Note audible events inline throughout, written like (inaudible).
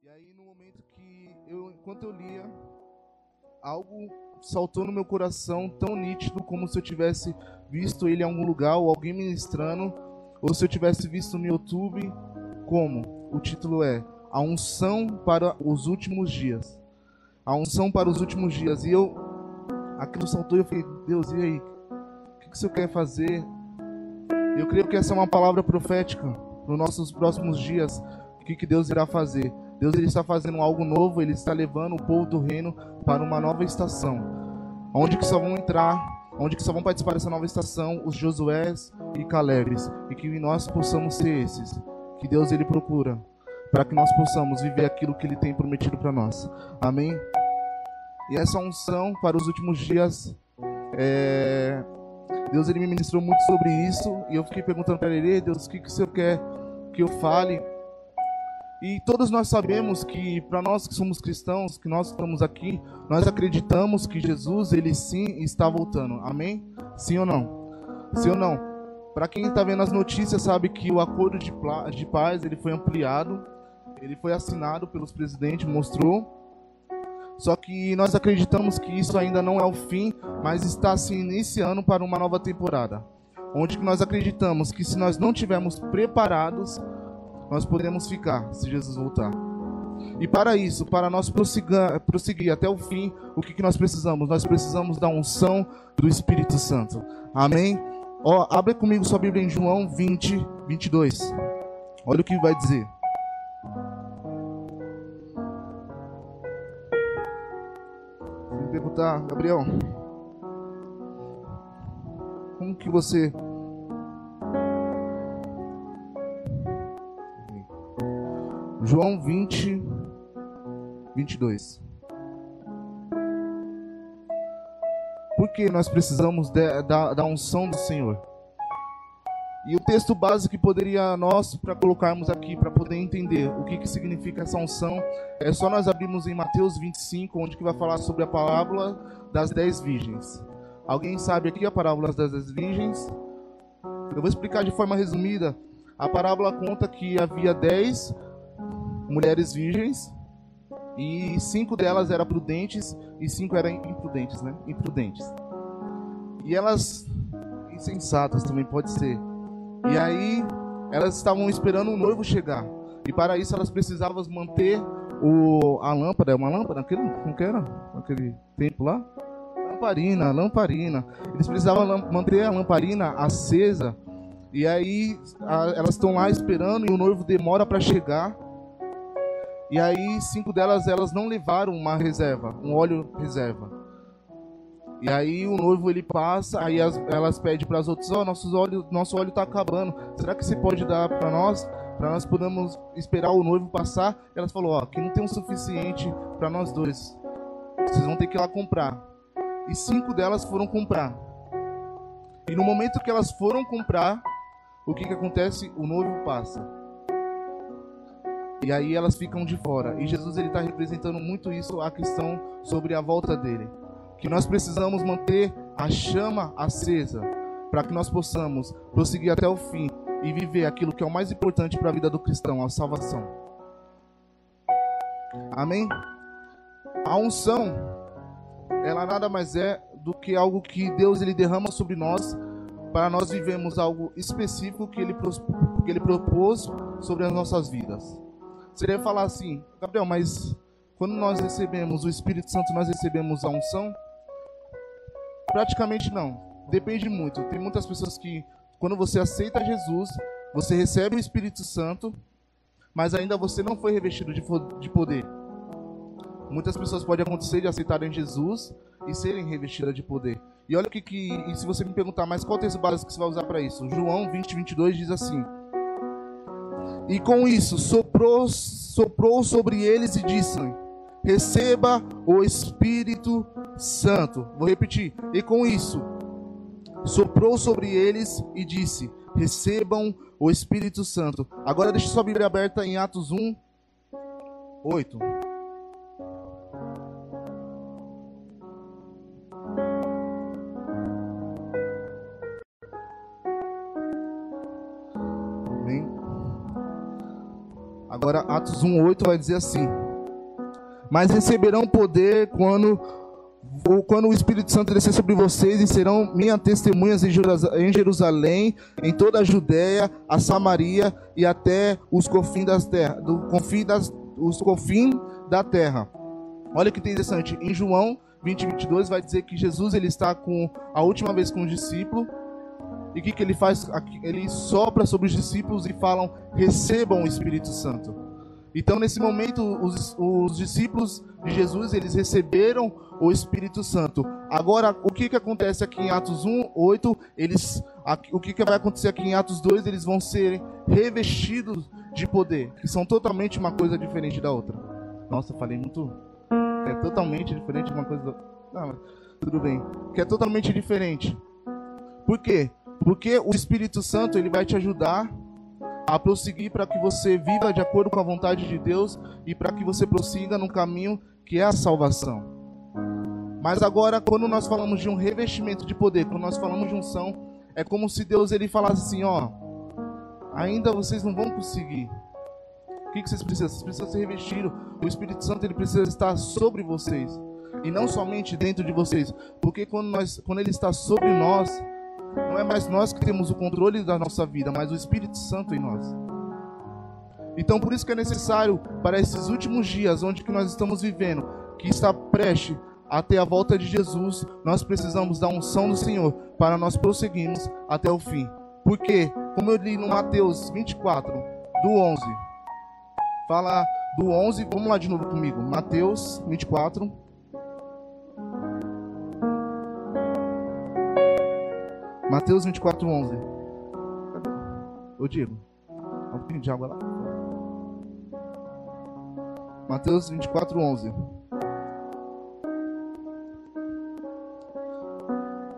E aí no momento que eu, enquanto eu lia, algo saltou no meu coração tão nítido como se eu tivesse visto ele em algum lugar ou alguém ministrando, ou se eu tivesse visto no YouTube, como o título é A unção para os últimos dias. A unção para os últimos dias. E eu aquilo saltou e eu falei, Deus, e aí? O que, que o Senhor quer fazer? Eu creio que essa é uma palavra profética para os nossos próximos dias. O que, que Deus irá fazer? Deus ele está fazendo algo novo, ele está levando o povo do reino para uma nova estação. Onde que só vão entrar, onde que só vão participar dessa nova estação os Josués e Calebes, e que nós possamos ser esses que Deus ele procura, para que nós possamos viver aquilo que ele tem prometido para nós. Amém. E essa unção para os últimos dias é... Deus ele me ministrou muito sobre isso e eu fiquei perguntando para ele, Deus, o que, que o Senhor quer que eu fale? E todos nós sabemos que para nós que somos cristãos, que nós estamos aqui, nós acreditamos que Jesus ele sim está voltando. Amém? Sim ou não? Sim ou não? Para quem está vendo as notícias sabe que o acordo de, de paz ele foi ampliado, ele foi assinado pelos presidentes, mostrou. Só que nós acreditamos que isso ainda não é o fim, mas está se iniciando para uma nova temporada. Onde nós acreditamos que se nós não tivermos preparados, nós podemos ficar se Jesus voltar. E para isso, para nós prosseguir, até o fim, o que, que nós precisamos? Nós precisamos da unção do Espírito Santo. Amém? Ó, abre comigo sua Bíblia em João 20, 22. Olha o que vai dizer. Me perguntar, Gabriel, como que você João 20, 22. Por que nós precisamos de, da, da unção do Senhor? E o texto básico que poderia nós para colocarmos aqui para poder entender o que, que significa essa unção é só nós abrirmos em Mateus 25, onde que vai falar sobre a parábola das dez virgens. Alguém sabe aqui a parábola das dez virgens? Eu vou explicar de forma resumida. A parábola conta que havia dez mulheres virgens e cinco delas eram prudentes e cinco eram imprudentes, né? Imprudentes. E elas insensatas também pode ser. E aí elas estavam esperando o noivo chegar. E para isso elas precisavam manter o, a lâmpada, é uma lâmpada, aquele, não que era? Aquele tempo lá? Lamparina, lamparina. Eles precisavam manter a lamparina acesa. E aí a, elas estão lá esperando e o noivo demora para chegar. E aí cinco delas elas não levaram uma reserva, um óleo reserva. E aí o noivo ele passa, aí as, elas pedem para as outras, ó, oh, nosso óleo, está acabando. Será que você pode dar para nós, para nós podermos esperar o noivo passar? Elas falou, ó, oh, que não tem o suficiente para nós dois. Vocês vão ter que ir lá comprar. E cinco delas foram comprar. E no momento que elas foram comprar, o que que acontece? O noivo passa. E aí elas ficam de fora. E Jesus ele está representando muito isso, a questão sobre a volta dele. Que nós precisamos manter a chama acesa para que nós possamos prosseguir até o fim e viver aquilo que é o mais importante para a vida do cristão, a salvação. Amém? A unção, ela nada mais é do que algo que Deus ele derrama sobre nós para nós vivemos algo específico que ele, que ele propôs sobre as nossas vidas. Seria falar assim, Gabriel, mas quando nós recebemos o Espírito Santo, nós recebemos a unção? Praticamente não. Depende muito. Tem muitas pessoas que, quando você aceita Jesus, você recebe o Espírito Santo, mas ainda você não foi revestido de poder. Muitas pessoas podem acontecer de aceitarem Jesus e serem revestidas de poder. E olha o que, que se você me perguntar, mas qual texto básico que você vai usar para isso? João 20, 22 diz assim: e com isso soprou, soprou sobre eles e disse: Receba o Espírito Santo. Vou repetir. E com isso soprou sobre eles e disse: Recebam o Espírito Santo. Agora deixe sua Bíblia aberta em Atos 1, 8. Agora, Atos 1,8 vai dizer assim: Mas receberão poder quando, quando o Espírito Santo descer sobre vocês e serão minhas testemunhas em Jerusalém, em toda a Judéia, a Samaria e até os confins das terras, do das, os confins da terra. Olha que interessante, em João 20, 22 vai dizer que Jesus ele está com a última vez com os discípulos e o que, que ele faz? Ele sopra sobre os discípulos e falam: recebam o Espírito Santo. Então, nesse momento, os, os discípulos de Jesus eles receberam o Espírito Santo. Agora, o que, que acontece aqui em Atos 1, 8? Eles, o que, que vai acontecer aqui em Atos 2? Eles vão ser revestidos de poder, que são totalmente uma coisa diferente da outra. Nossa, falei muito. É totalmente diferente uma coisa da Não, tudo bem. Que é totalmente diferente. Por quê? Porque o Espírito Santo ele vai te ajudar a prosseguir para que você viva de acordo com a vontade de Deus e para que você prossiga no caminho que é a salvação. Mas agora, quando nós falamos de um revestimento de poder, quando nós falamos de unção, é como se Deus ele falasse assim, ó, ainda vocês não vão conseguir. O que, que vocês precisam? Vocês precisam ser revestidos. O Espírito Santo ele precisa estar sobre vocês e não somente dentro de vocês, porque quando nós, quando ele está sobre nós, não é mais nós que temos o controle da nossa vida, mas o Espírito Santo em nós. Então, por isso que é necessário para esses últimos dias, onde que nós estamos vivendo, que está prestes até a volta de Jesus, nós precisamos da unção do Senhor para nós prosseguirmos até o fim. Porque, como eu li no Mateus 24, do 11, fala do 11, vamos lá de novo comigo. Mateus 24, Mateus 24, 11. Ô Diego, dá um pouquinho de água lá. Mateus 24, 11.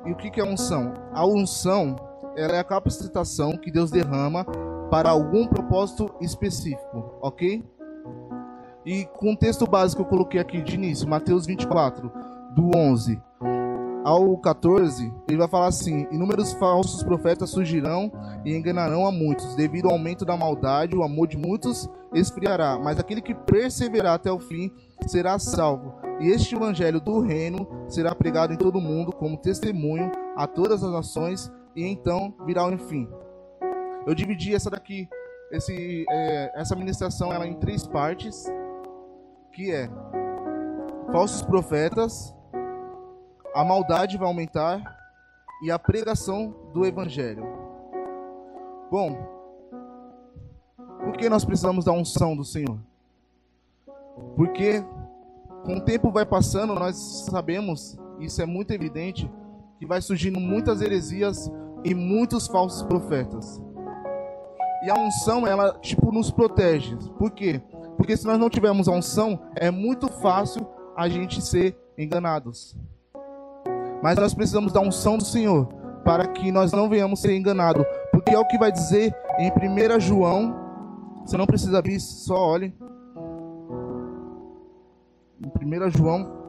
E o que é unção? A unção ela é a capacitação que Deus derrama para algum propósito específico, ok? E com o texto básico que eu coloquei aqui de início, Mateus 24, do 11 ao 14, ele vai falar assim: Inúmeros falsos profetas surgirão e enganarão a muitos. Devido ao aumento da maldade, o amor de muitos esfriará, mas aquele que perseverar até o fim será salvo. E este evangelho do reino será pregado em todo o mundo como testemunho a todas as nações, e então virá o fim. Eu dividi essa daqui, esse, é, essa ministração ela em três partes, que é falsos profetas a maldade vai aumentar e a pregação do evangelho. Bom, por que nós precisamos da unção do Senhor? Porque com o tempo vai passando, nós sabemos, isso é muito evidente, que vai surgindo muitas heresias e muitos falsos profetas. E a unção, ela tipo nos protege. Por quê? Porque se nós não tivermos a unção, é muito fácil a gente ser enganados. Mas nós precisamos da unção do Senhor para que nós não venhamos ser enganados. Porque é o que vai dizer em 1 João. Você não precisa abrir, só olhe. Em 1 João.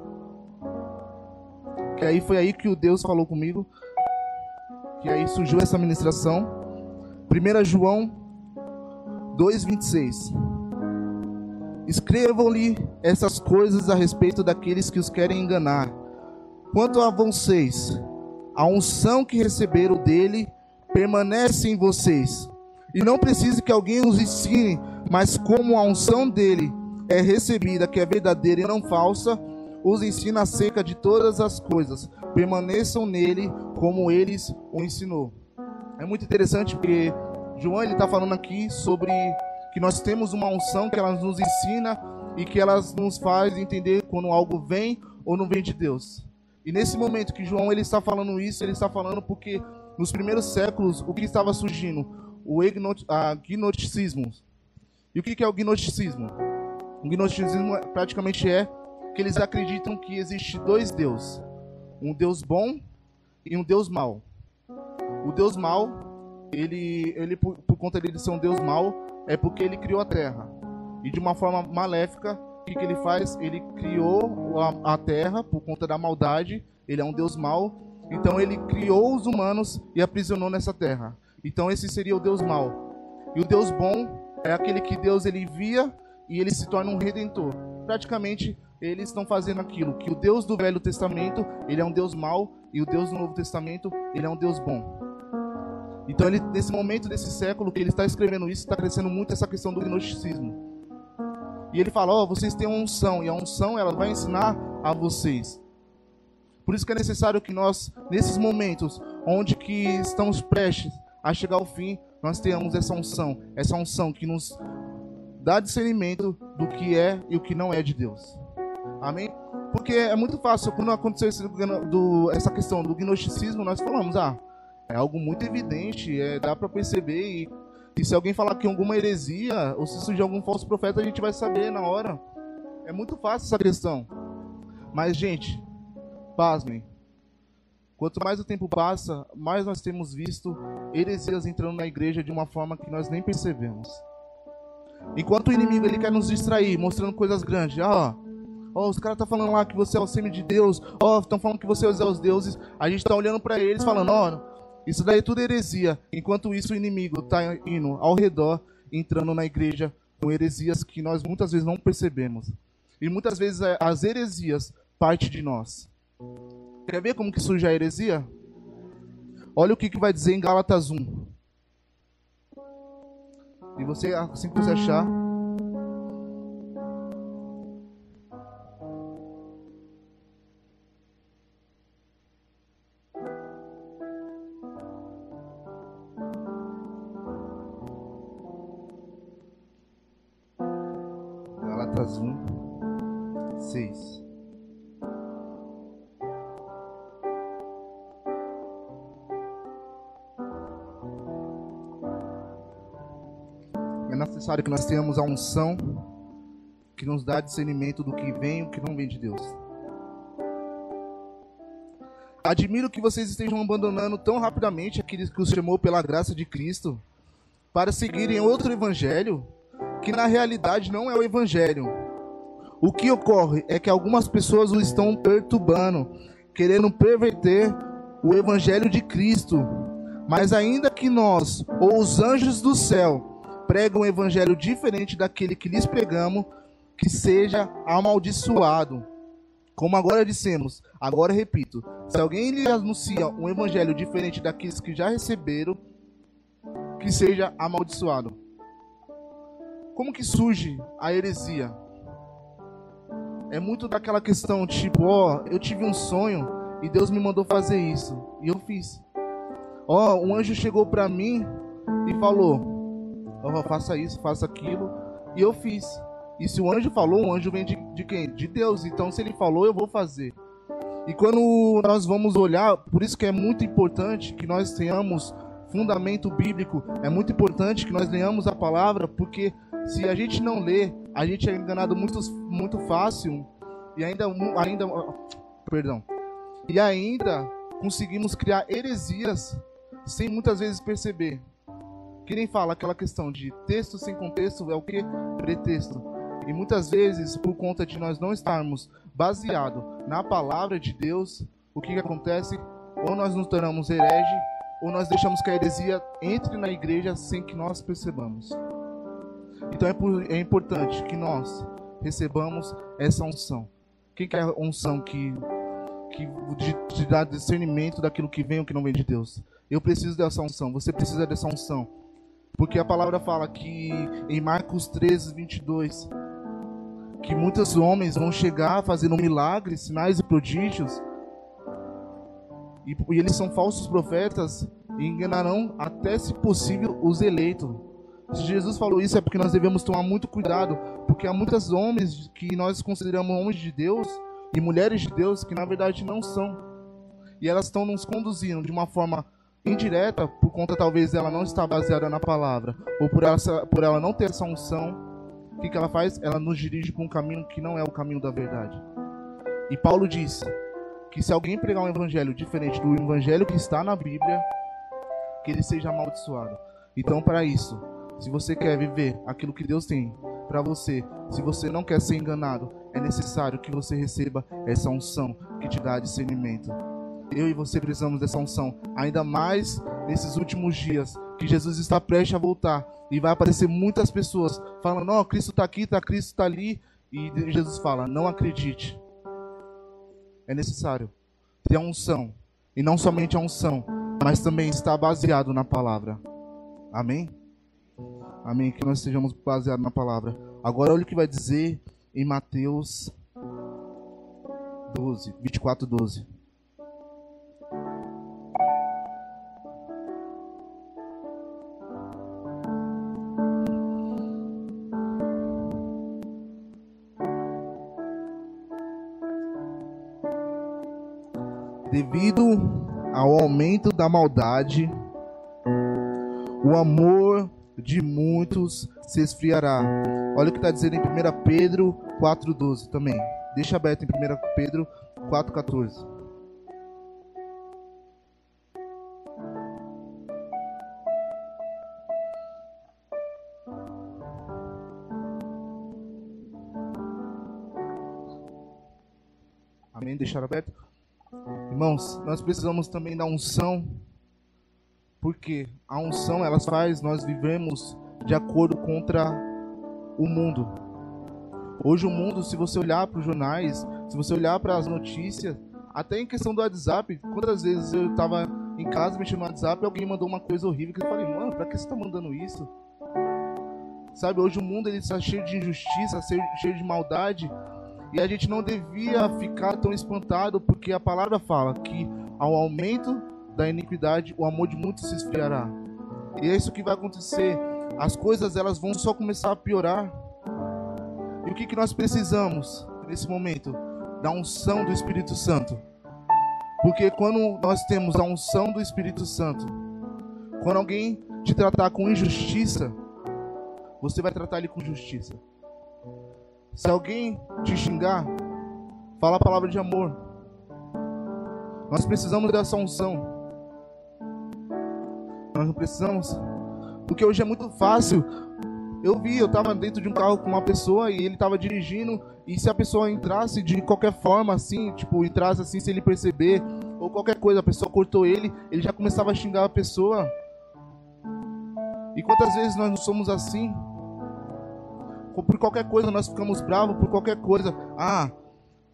Que aí foi aí que o Deus falou comigo. Que aí surgiu essa ministração. 1 João 2,26. Escrevam-lhe essas coisas a respeito daqueles que os querem enganar Quanto a vocês, a unção que receberam dele permanece em vocês. E não precisa que alguém os ensine, mas como a unção dele é recebida, que é verdadeira e não falsa, os ensina acerca de todas as coisas. Permaneçam nele como eles o ensinou. É muito interessante porque João ele está falando aqui sobre que nós temos uma unção que ela nos ensina e que ela nos faz entender quando algo vem ou não vem de Deus. E nesse momento que João ele está falando isso, ele está falando porque nos primeiros séculos o que estava surgindo? O gnosticismo. E o que é o gnosticismo? O gnosticismo praticamente é que eles acreditam que existe dois deuses, um Deus bom e um Deus mau. O Deus mau, ele, ele por, por conta dele ser um Deus mau, é porque ele criou a Terra e de uma forma maléfica o que, que ele faz? Ele criou a, a terra por conta da maldade. Ele é um Deus mau. Então ele criou os humanos e aprisionou nessa terra. Então esse seria o Deus mau. E o Deus bom é aquele que Deus ele via e ele se torna um redentor. Praticamente eles estão fazendo aquilo que o Deus do Velho Testamento, ele é um Deus mau e o Deus do Novo Testamento, ele é um Deus bom. Então, ele, nesse momento desse século que ele está escrevendo isso, está crescendo muito essa questão do gnosticismo. E ele fala: Ó, oh, vocês têm uma unção, e a unção ela vai ensinar a vocês. Por isso que é necessário que nós, nesses momentos onde que estamos prestes a chegar ao fim, nós tenhamos essa unção, essa unção que nos dá discernimento do que é e o que não é de Deus. Amém? Porque é muito fácil, quando aconteceu esse, do, essa questão do gnosticismo, nós falamos, ah, é algo muito evidente, é, dá para perceber. E, e, se alguém falar que alguma heresia, ou se surgir algum falso profeta, a gente vai saber na hora. É muito fácil essa questão. Mas, gente, pasmem. Quanto mais o tempo passa, mais nós temos visto heresias entrando na igreja de uma forma que nós nem percebemos. Enquanto o inimigo ele quer nos distrair, mostrando coisas grandes. Ah, Ó, os caras estão tá falando lá que você é o semi de Deus. Ó, estão falando que você é os deuses. A gente está olhando para eles falando, ó, isso daí é tudo heresia. Enquanto isso, o inimigo está indo ao redor, entrando na igreja com heresias que nós muitas vezes não percebemos. E muitas vezes é, as heresias partem de nós. Quer ver como que surge a heresia? Olha o que, que vai dizer em Gálatas 1. E você, assim que você achar, necessário que nós tenhamos a unção que nos dá discernimento do que vem e o que não vem de Deus. Admiro que vocês estejam abandonando tão rapidamente aqueles que os chamou pela graça de Cristo para seguirem outro evangelho que na realidade não é o evangelho. O que ocorre é que algumas pessoas o estão perturbando, querendo perverter o evangelho de Cristo. Mas ainda que nós ou os anjos do céu pregam um evangelho diferente daquele que lhes pregamos, que seja amaldiçoado. Como agora dissemos, agora repito: se alguém lhe anuncia um evangelho diferente daqueles que já receberam, que seja amaldiçoado. Como que surge a heresia? É muito daquela questão tipo, ó, eu tive um sonho e Deus me mandou fazer isso e eu fiz. Ó, um anjo chegou para mim e falou, ó, faça isso, faça aquilo e eu fiz. E se o anjo falou, o anjo vem de, de quem? De Deus. Então se ele falou, eu vou fazer. E quando nós vamos olhar, por isso que é muito importante que nós tenhamos fundamento bíblico, é muito importante que nós leamos a palavra, porque se a gente não lê, a gente é enganado muito, muito fácil e ainda, ainda, perdão, e ainda conseguimos criar heresias sem muitas vezes perceber. Que nem fala aquela questão de texto sem contexto é o que? Pretexto. E muitas vezes, por conta de nós não estarmos baseado na palavra de Deus, o que, que acontece? Ou nós nos tornamos herege, ou nós deixamos que a heresia entre na igreja sem que nós percebamos. Então é, é importante que nós recebamos essa unção. Quem quer unção que, que te dá discernimento daquilo que vem ou que não vem de Deus? Eu preciso dessa unção, você precisa dessa unção. Porque a palavra fala que em Marcos 13, 22, que muitos homens vão chegar fazendo milagres, sinais e prodígios, e, e eles são falsos profetas e enganarão até, se possível, os eleitos. Se Jesus falou isso é porque nós devemos tomar muito cuidado, porque há muitos homens que nós consideramos homens de Deus e mulheres de Deus que na verdade não são. E elas estão nos conduzindo de uma forma indireta, por conta talvez ela não estar baseada na palavra, ou por ela, por ela não ter essa unção. O que, que ela faz? Ela nos dirige para um caminho que não é o caminho da verdade. E Paulo disse que se alguém pregar um evangelho diferente do evangelho que está na Bíblia, que ele seja amaldiçoado. Então, para isso, se você quer viver aquilo que Deus tem para você, se você não quer ser enganado, é necessário que você receba essa unção que te dá discernimento. Eu e você precisamos dessa unção, ainda mais nesses últimos dias, que Jesus está prestes a voltar e vai aparecer muitas pessoas falando: "Não, Cristo está aqui, tá Cristo está ali", e Jesus fala: "Não acredite". É necessário ter a unção, e não somente a unção, mas também estar baseado na palavra. Amém? Amém. Que nós estejamos baseados na palavra. Agora olha o que vai dizer em Mateus 12, 24, 12. Da maldade, o amor de muitos se esfriará. Olha o que está dizendo em 1 Pedro 4,12 também. Deixa aberto em 1 Pedro 4,14. Amém? Deixar aberto? Irmãos, nós precisamos também da unção porque a unção, elas faz nós vivemos de acordo contra o mundo. Hoje o mundo, se você olhar para os jornais, se você olhar para as notícias, até em questão do WhatsApp, quantas vezes eu estava em casa mexendo no WhatsApp e alguém mandou uma coisa horrível que eu falei, mano, para que você está mandando isso? Sabe, hoje o mundo ele está cheio de injustiça, cheio de maldade, e a gente não devia ficar tão espantado, porque a palavra fala que ao aumento da iniquidade, o amor de muitos se esfriará. E é isso que vai acontecer. As coisas elas vão só começar a piorar. E o que, que nós precisamos nesse momento? Da unção do Espírito Santo. Porque quando nós temos a unção do Espírito Santo, quando alguém te tratar com injustiça, você vai tratar ele com justiça. Se alguém te xingar, fala a palavra de amor. Nós precisamos dessa unção. Nós não precisamos. Porque hoje é muito fácil. Eu vi, eu estava dentro de um carro com uma pessoa e ele estava dirigindo. E se a pessoa entrasse de qualquer forma, assim, tipo, entrasse assim, sem ele perceber, ou qualquer coisa, a pessoa cortou ele, ele já começava a xingar a pessoa. E quantas vezes nós não somos assim? Por qualquer coisa nós ficamos bravos, por qualquer coisa. Ah,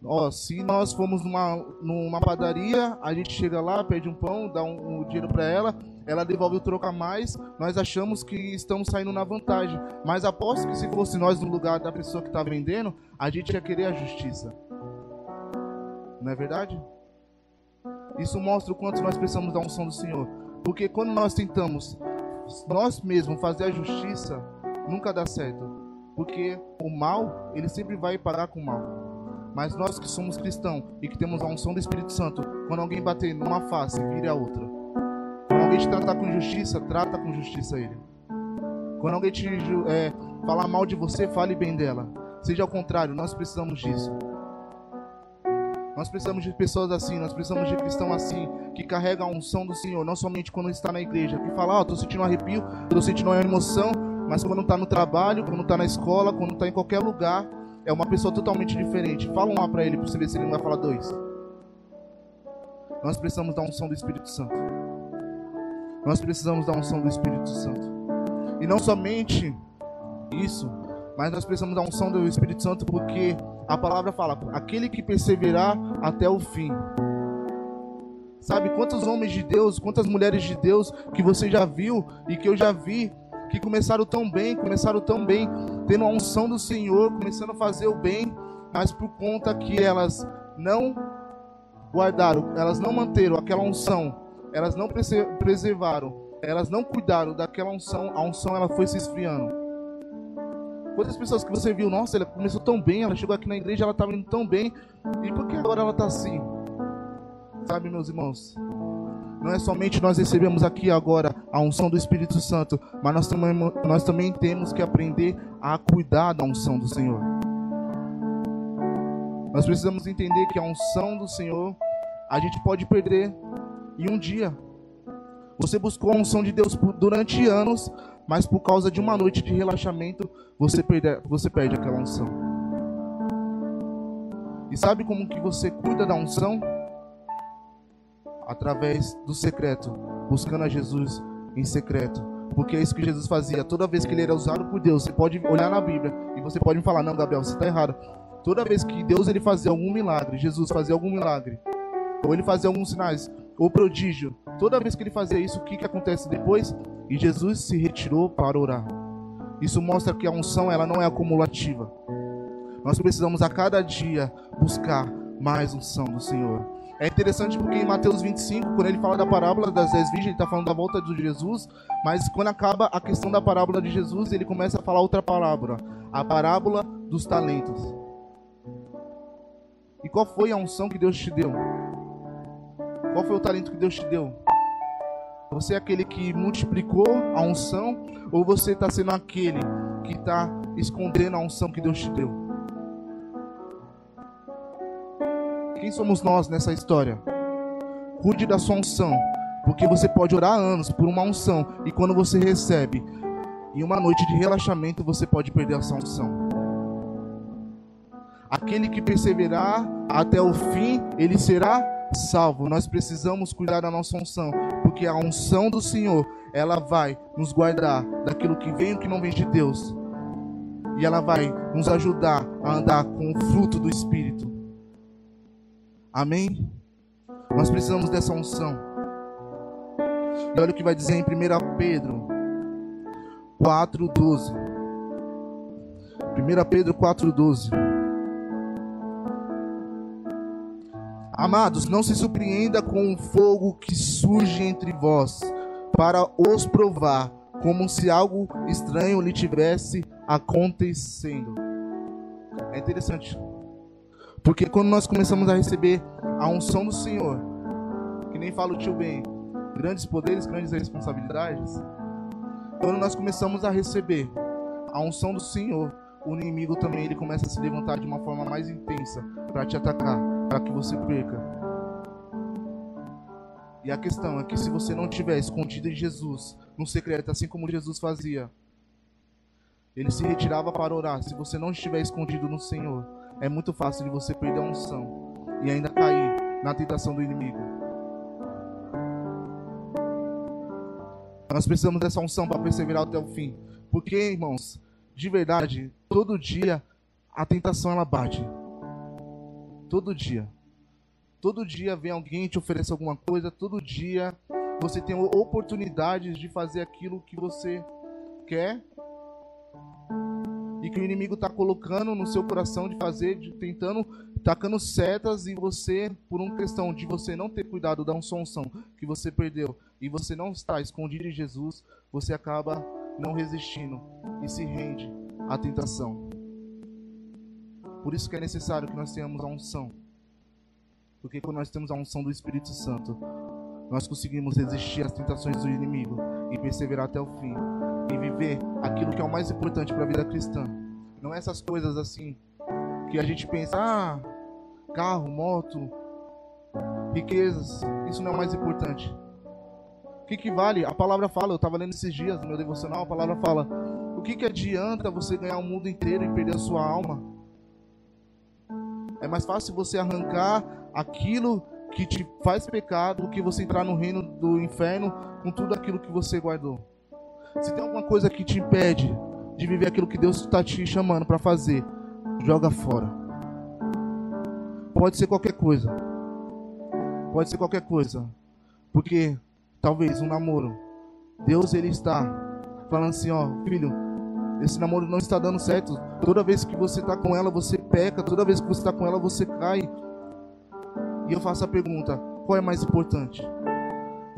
Ó, se nós formos numa, numa padaria, a gente chega lá, pede um pão, dá um, um dinheiro para ela, ela devolve o troco a mais, nós achamos que estamos saindo na vantagem. Mas aposto que se fosse nós no lugar da pessoa que está vendendo, a gente ia querer a justiça. Não é verdade? Isso mostra o quanto nós precisamos da unção do Senhor. Porque quando nós tentamos nós mesmos fazer a justiça, nunca dá certo. Porque o mal, ele sempre vai parar com o mal. Mas nós que somos cristãos e que temos a unção do Espírito Santo, quando alguém bater numa face, vire a outra. Quando alguém te tratar com justiça, trata com justiça ele. Quando alguém te é, falar mal de você, fale bem dela. Seja ao contrário, nós precisamos disso. Nós precisamos de pessoas assim, nós precisamos de cristãos assim, que carregam a unção do Senhor, não somente quando está na igreja, que fala, ó, oh, tô sentindo um arrepio, tô sentindo uma emoção, mas quando está no trabalho, quando está na escola, quando está em qualquer lugar, é uma pessoa totalmente diferente. Fala um lá para ele para você ver se ele não vai falar dois. Nós precisamos da unção do Espírito Santo. Nós precisamos da unção do Espírito Santo. E não somente isso, mas nós precisamos da unção do Espírito Santo porque a palavra fala: aquele que perseverar até o fim. Sabe quantos homens de Deus, quantas mulheres de Deus que você já viu e que eu já vi que começaram tão bem, começaram tão bem, tendo a unção do Senhor, começando a fazer o bem, mas por conta que elas não guardaram, elas não manteram aquela unção, elas não preservaram, elas não cuidaram daquela unção, a unção ela foi se esfriando. Quantas pessoas que você viu, nossa, ela começou tão bem, ela chegou aqui na igreja, ela estava indo tão bem, e por que agora ela está assim? Sabe, meus irmãos? Não é somente nós recebemos aqui agora a unção do Espírito Santo, mas nós também, nós também temos que aprender a cuidar da unção do Senhor. Nós precisamos entender que a unção do Senhor a gente pode perder em um dia. Você buscou a unção de Deus durante anos, mas por causa de uma noite de relaxamento, você perde, você perde aquela unção. E sabe como que você cuida da unção? através do secreto, buscando a Jesus em secreto. Porque é isso que Jesus fazia. Toda vez que ele era usado por Deus, você pode olhar na Bíblia e você pode me falar: Não, Gabriel, você está errado. Toda vez que Deus ele fazia algum milagre, Jesus fazia algum milagre, ou ele fazia alguns sinais, ou prodígio, toda vez que ele fazia isso, o que, que acontece depois? E Jesus se retirou para orar. Isso mostra que a unção ela não é acumulativa. Nós precisamos a cada dia buscar mais unção do Senhor. É interessante porque em Mateus 25, quando ele fala da parábola das dez virgens, ele está falando da volta de Jesus, mas quando acaba a questão da parábola de Jesus, ele começa a falar outra parábola, a parábola dos talentos. E qual foi a unção que Deus te deu? Qual foi o talento que Deus te deu? Você é aquele que multiplicou a unção ou você está sendo aquele que está escondendo a unção que Deus te deu? Quem somos nós nessa história? Cuide da sua unção, porque você pode orar anos por uma unção e quando você recebe, em uma noite de relaxamento, você pode perder a sua unção. Aquele que perseverar até o fim, ele será salvo. Nós precisamos cuidar da nossa unção, porque a unção do Senhor, ela vai nos guardar daquilo que vem e que não vem de Deus. E ela vai nos ajudar a andar com o fruto do Espírito. Amém? Nós precisamos dessa unção. E olha o que vai dizer em 1 Pedro 4,12. 1 Pedro 4,12. Amados, não se surpreenda com o fogo que surge entre vós, para os provar, como se algo estranho lhe tivesse acontecendo. É interessante, porque quando nós começamos a receber a unção do Senhor, que nem fala o tio bem, grandes poderes, grandes responsabilidades, quando nós começamos a receber a unção do Senhor, o inimigo também ele começa a se levantar de uma forma mais intensa para te atacar, para que você perca. E a questão é que se você não tiver escondido em Jesus, no secreto, assim como Jesus fazia, ele se retirava para orar. Se você não estiver escondido no Senhor, é muito fácil de você perder a unção e ainda cair na tentação do inimigo. Nós precisamos dessa unção para perseverar até o fim. Porque, irmãos, de verdade, todo dia a tentação ela bate. Todo dia. Todo dia vem alguém te oferecer alguma coisa, todo dia você tem oportunidades de fazer aquilo que você quer e que o inimigo está colocando no seu coração de fazer, de, tentando, tacando setas e você, por uma questão de você não ter cuidado da unção que você perdeu e você não está escondido em Jesus, você acaba não resistindo e se rende à tentação. Por isso que é necessário que nós tenhamos a unção. Porque quando nós temos a unção do Espírito Santo, nós conseguimos resistir às tentações do inimigo e perseverar até o fim e viver aquilo que é o mais importante para a vida cristã. Não essas coisas assim que a gente pensa, ah, carro, moto, riquezas, isso não é o mais importante que, que vale? A palavra fala, eu estava lendo esses dias no meu devocional, a palavra fala: o que, que adianta você ganhar o mundo inteiro e perder a sua alma? É mais fácil você arrancar aquilo que te faz pecado do que você entrar no reino do inferno com tudo aquilo que você guardou. Se tem alguma coisa que te impede de viver aquilo que Deus está te chamando para fazer, joga fora. Pode ser qualquer coisa. Pode ser qualquer coisa. Porque talvez um namoro. Deus ele está falando assim, ó, filho, esse namoro não está dando certo. Toda vez que você está com ela, você peca. Toda vez que você está com ela, você cai. E eu faço a pergunta: qual é mais importante?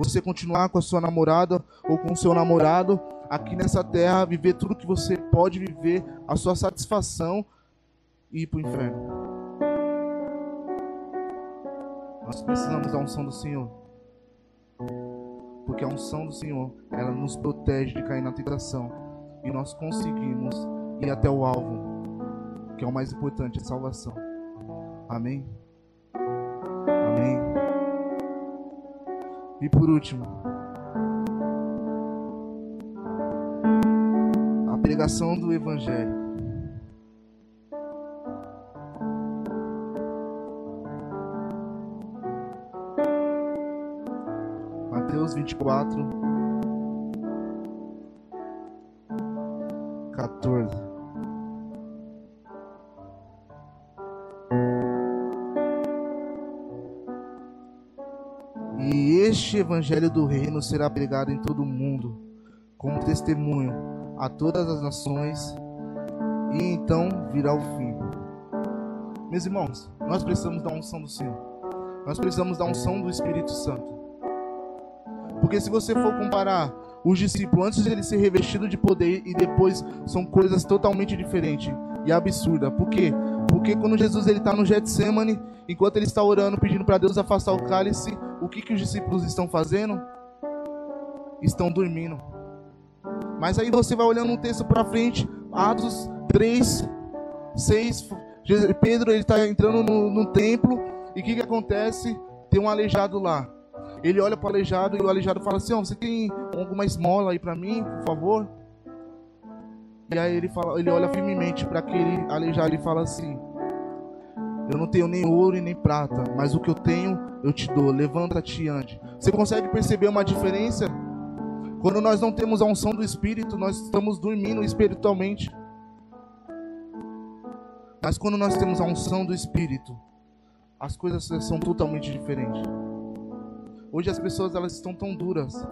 Você continuar com a sua namorada ou com o seu namorado aqui nessa terra, viver tudo que você pode viver, a sua satisfação e ir para o inferno? Nós precisamos da unção do Senhor porque a unção do Senhor, ela nos protege de cair na tentação e nós conseguimos ir até o alvo, que é o mais importante, a salvação. Amém. Amém. E por último, a pregação do evangelho. E este evangelho do reino será pregado em todo o mundo, como testemunho a todas as nações, e então virá o fim. Meus irmãos, nós precisamos da unção do Senhor. Nós precisamos da unção do Espírito Santo. Porque se você for comparar os discípulos antes de ele ser revestido de poder e depois são coisas totalmente diferentes e absurdas. Por quê? Porque quando Jesus ele está no Getsemane, enquanto ele está orando, pedindo para Deus afastar o cálice, que, que os discípulos estão fazendo? Estão dormindo. Mas aí você vai olhando um texto para frente, Atos 3, 6, Pedro ele está entrando no, no templo e o que, que acontece? Tem um aleijado lá. Ele olha para o aleijado e o aleijado fala assim: oh, Você tem alguma esmola aí para mim, por favor? E aí ele, fala, ele olha firmemente para aquele aleijado e fala assim: Eu não tenho nem ouro e nem prata, mas o que eu tenho eu te dou. Levanta-te e ande. Você consegue perceber uma diferença? Quando nós não temos a unção do Espírito, nós estamos dormindo espiritualmente. Mas quando nós temos a unção do Espírito, as coisas são totalmente diferentes. Hoje as pessoas elas estão tão duras.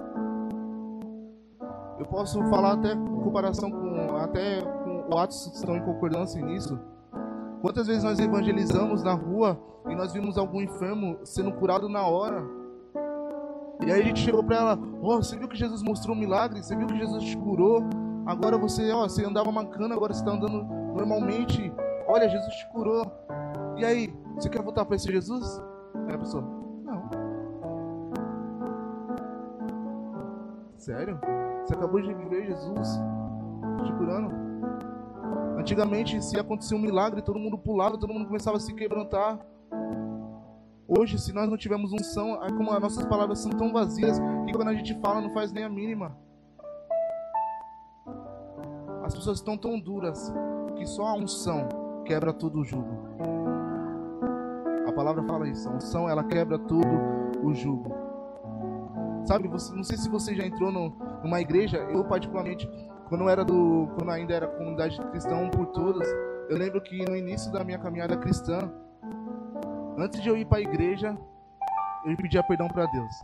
Eu posso falar até em comparação com até com o Atos estão em concordância nisso. Quantas vezes nós evangelizamos na rua e nós vimos algum enfermo sendo curado na hora? E aí a gente chegou para ela, oh, você viu que Jesus mostrou um milagre? Você viu que Jesus te curou? Agora você, ó, você andava mancando, agora você está andando normalmente. Olha, Jesus te curou. E aí, você quer voltar para esse Jesus? Aí a pessoa, Sério? Você acabou de ver Jesus te curando? Antigamente, se acontecia um milagre, todo mundo pulava, todo mundo começava a se quebrantar. Hoje, se nós não tivermos unção, é como as nossas palavras são tão vazias que quando a gente fala não faz nem a mínima. As pessoas estão tão duras que só a unção quebra todo o jugo. A palavra fala isso. A unção ela quebra todo o jugo. Sabe, você, não sei se você já entrou no, numa igreja, eu particularmente, quando era do, quando ainda era comunidade cristã por todas, eu lembro que no início da minha caminhada cristã, antes de eu ir para a igreja, eu pedia perdão para Deus.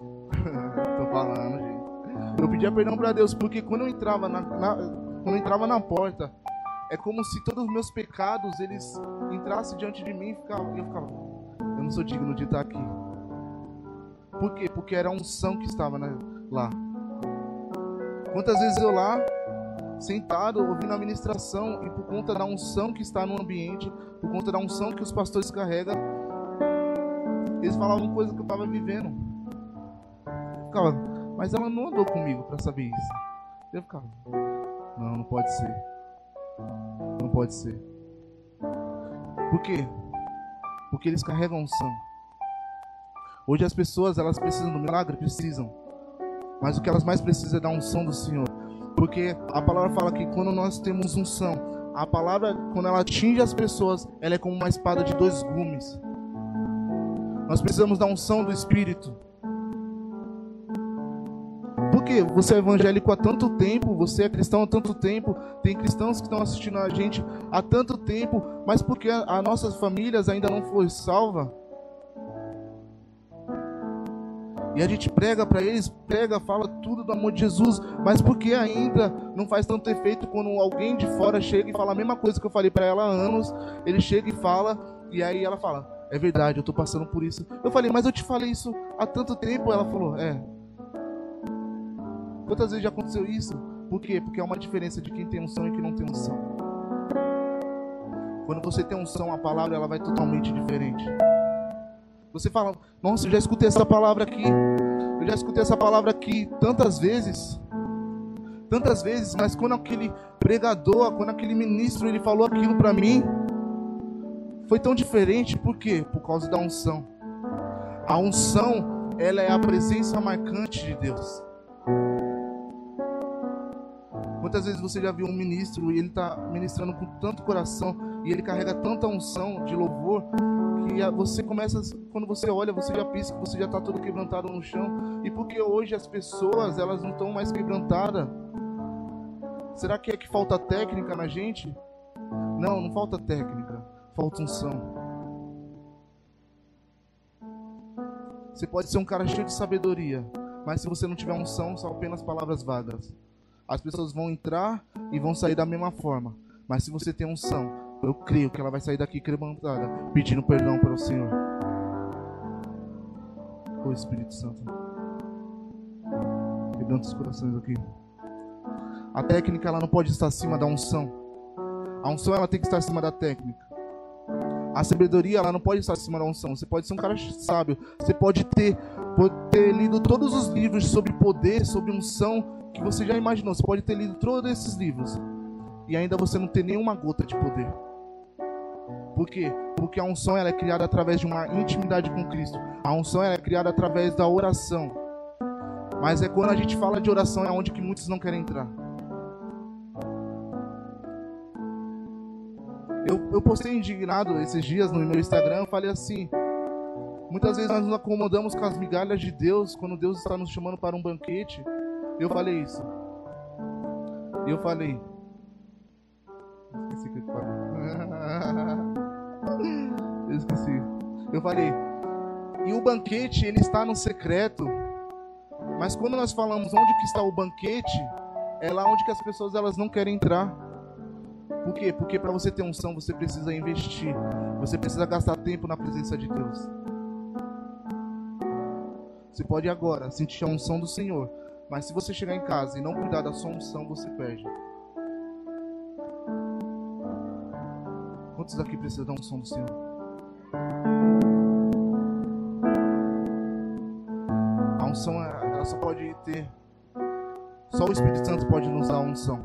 (laughs) Tô falando, gente. Eu pedia perdão para Deus porque quando eu entrava na, na, quando eu entrava na porta, é como se todos os meus pecados eles entrassem diante de mim e ficava, eu ficava, eu não sou digno de estar aqui. Por quê? Porque era a unção que estava lá. Quantas vezes eu lá, sentado, ouvindo a ministração, e por conta da unção que está no ambiente, por conta da unção que os pastores carregam, eles falavam coisas que eu estava vivendo. Eu ficava, mas ela não andou comigo para saber isso. Eu ficava, não, não pode ser. Não pode ser. Por quê? Porque eles carregam unção. Hoje as pessoas, elas precisam do milagre? Precisam. Mas o que elas mais precisam é da unção do Senhor. Porque a palavra fala que quando nós temos unção, a palavra, quando ela atinge as pessoas, ela é como uma espada de dois gumes. Nós precisamos da unção do Espírito. Porque você é evangélico há tanto tempo, você é cristão há tanto tempo, tem cristãos que estão assistindo a gente há tanto tempo, mas porque as nossas famílias ainda não foram salvas, E a gente prega para eles, prega, fala tudo do amor de Jesus, mas porque ainda não faz tanto efeito quando alguém de fora chega e fala a mesma coisa que eu falei para ela há anos, ele chega e fala, e aí ela fala: "É verdade, eu tô passando por isso". Eu falei: "Mas eu te falei isso há tanto tempo". Ela falou: "É". Quantas vezes já aconteceu isso? Por quê? Porque é uma diferença de quem tem unção e quem não tem unção. Quando você tem unção, a palavra ela vai totalmente diferente. Você fala, nossa, eu já escutei essa palavra aqui. Eu já escutei essa palavra aqui tantas vezes. Tantas vezes, mas quando aquele pregador, quando aquele ministro, ele falou aquilo para mim, foi tão diferente, por quê? Por causa da unção. A unção, ela é a presença marcante de Deus. Quantas vezes você já viu um ministro e ele está ministrando com tanto coração, E ele carrega tanta unção de louvor que você começa, quando você olha, você já pensa que você já está todo quebrantado no chão. E porque hoje as pessoas, elas não estão mais quebrantadas. Será que é que falta técnica na gente? Não, não falta técnica, falta unção. Você pode ser um cara cheio de sabedoria, mas se você não tiver unção, são apenas palavras vagas. As pessoas vão entrar e vão sair da mesma forma. Mas se você tem unção, eu creio que ela vai sair daqui quebrantada, pedindo perdão para o Senhor. O Espírito Santo. Quebrando os corações aqui. A técnica ela não pode estar acima da unção. A unção ela tem que estar acima da técnica. A sabedoria ela não pode estar acima da unção. Você pode ser um cara sábio. Você pode ter, pode ter lido todos os livros sobre poder, sobre unção que você já imaginou. Você pode ter lido todos esses livros e ainda você não ter nenhuma gota de poder. Por quê? Porque a unção ela é criada através de uma intimidade com Cristo. A unção ela é criada através da oração. Mas é quando a gente fala de oração é onde que muitos não querem entrar. Eu, eu postei indignado esses dias no meu Instagram, falei assim: muitas vezes nós nos acomodamos com as migalhas de Deus quando Deus está nos chamando para um banquete. Eu falei isso. Eu falei. (laughs) Esqueci o que eu falei. (laughs) (laughs) Eu esqueci. Eu falei. E o banquete, ele está no secreto. Mas quando nós falamos onde que está o banquete, é lá onde que as pessoas elas não querem entrar. Por quê? Porque para você ter unção, você precisa investir. Você precisa gastar tempo na presença de Deus. Você pode agora sentir a unção do Senhor. Mas se você chegar em casa e não cuidar da sua unção, você perde. Quantos aqui precisam da unção do Senhor? A unção ela só pode ter. Só o Espírito Santo pode nos dar a unção.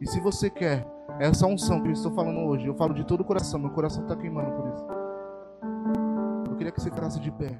E se você quer essa unção que eu estou falando hoje, eu falo de todo o coração, meu coração está queimando por isso. Eu queria que você ficasse de pé.